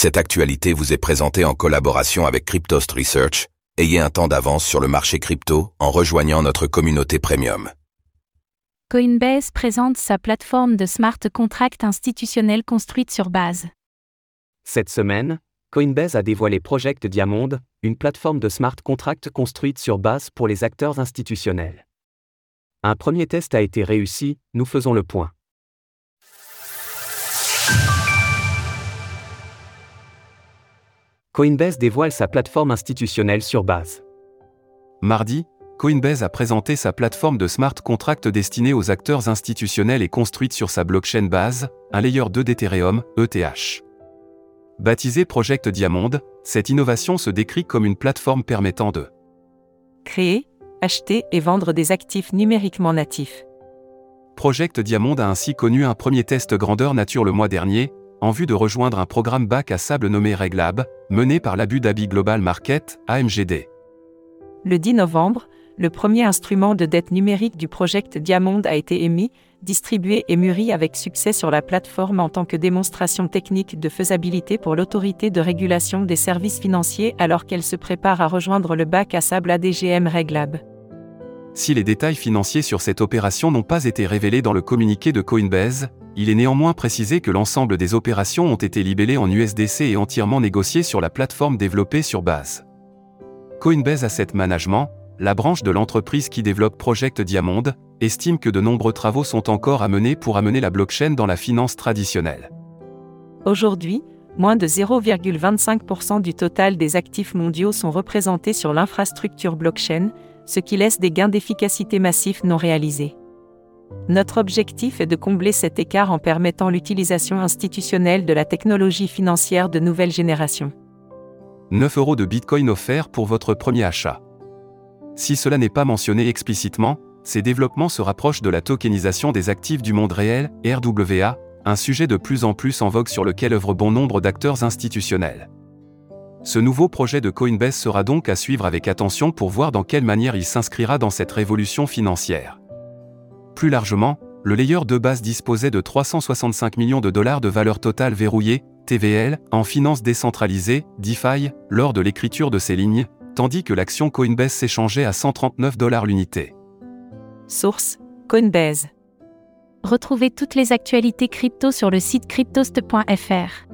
Cette actualité vous est présentée en collaboration avec Cryptost Research. Ayez un temps d'avance sur le marché crypto en rejoignant notre communauté premium. Coinbase présente sa plateforme de smart contract institutionnel construite sur base. Cette semaine, Coinbase a dévoilé Project Diamond, une plateforme de smart contract construite sur base pour les acteurs institutionnels. Un premier test a été réussi, nous faisons le point. Coinbase dévoile sa plateforme institutionnelle sur base. Mardi, Coinbase a présenté sa plateforme de smart contract destinée aux acteurs institutionnels et construite sur sa blockchain base, un layer 2 d'Ethereum, ETH. Baptisée Project Diamond, cette innovation se décrit comme une plateforme permettant de créer, acheter et vendre des actifs numériquement natifs. Project Diamond a ainsi connu un premier test grandeur nature le mois dernier, en vue de rejoindre un programme bac à sable nommé Reglab, mené par l'Abu Dhabi Global Market, AMGD. Le 10 novembre, le premier instrument de dette numérique du Project Diamond a été émis, distribué et mûri avec succès sur la plateforme en tant que démonstration technique de faisabilité pour l'autorité de régulation des services financiers alors qu'elle se prépare à rejoindre le bac à sable ADGM Reglab. Si les détails financiers sur cette opération n'ont pas été révélés dans le communiqué de Coinbase, il est néanmoins précisé que l'ensemble des opérations ont été libellées en USDC et entièrement négociées sur la plateforme développée sur base. Coinbase Asset Management, la branche de l'entreprise qui développe Project Diamond, estime que de nombreux travaux sont encore à mener pour amener la blockchain dans la finance traditionnelle. Aujourd'hui, moins de 0,25% du total des actifs mondiaux sont représentés sur l'infrastructure blockchain, ce qui laisse des gains d'efficacité massifs non réalisés. Notre objectif est de combler cet écart en permettant l'utilisation institutionnelle de la technologie financière de nouvelle génération. 9 euros de Bitcoin offerts pour votre premier achat. Si cela n'est pas mentionné explicitement, ces développements se rapprochent de la tokenisation des actifs du monde réel, RWA, un sujet de plus en plus en vogue sur lequel œuvrent bon nombre d'acteurs institutionnels. Ce nouveau projet de Coinbase sera donc à suivre avec attention pour voir dans quelle manière il s'inscrira dans cette révolution financière. Plus largement, le layer de base disposait de 365 millions de dollars de valeur totale verrouillée, TVL, en finance décentralisée, DeFi, lors de l'écriture de ces lignes, tandis que l'action Coinbase s'échangeait à 139 dollars l'unité. Source Coinbase. Retrouvez toutes les actualités crypto sur le site cryptost.fr.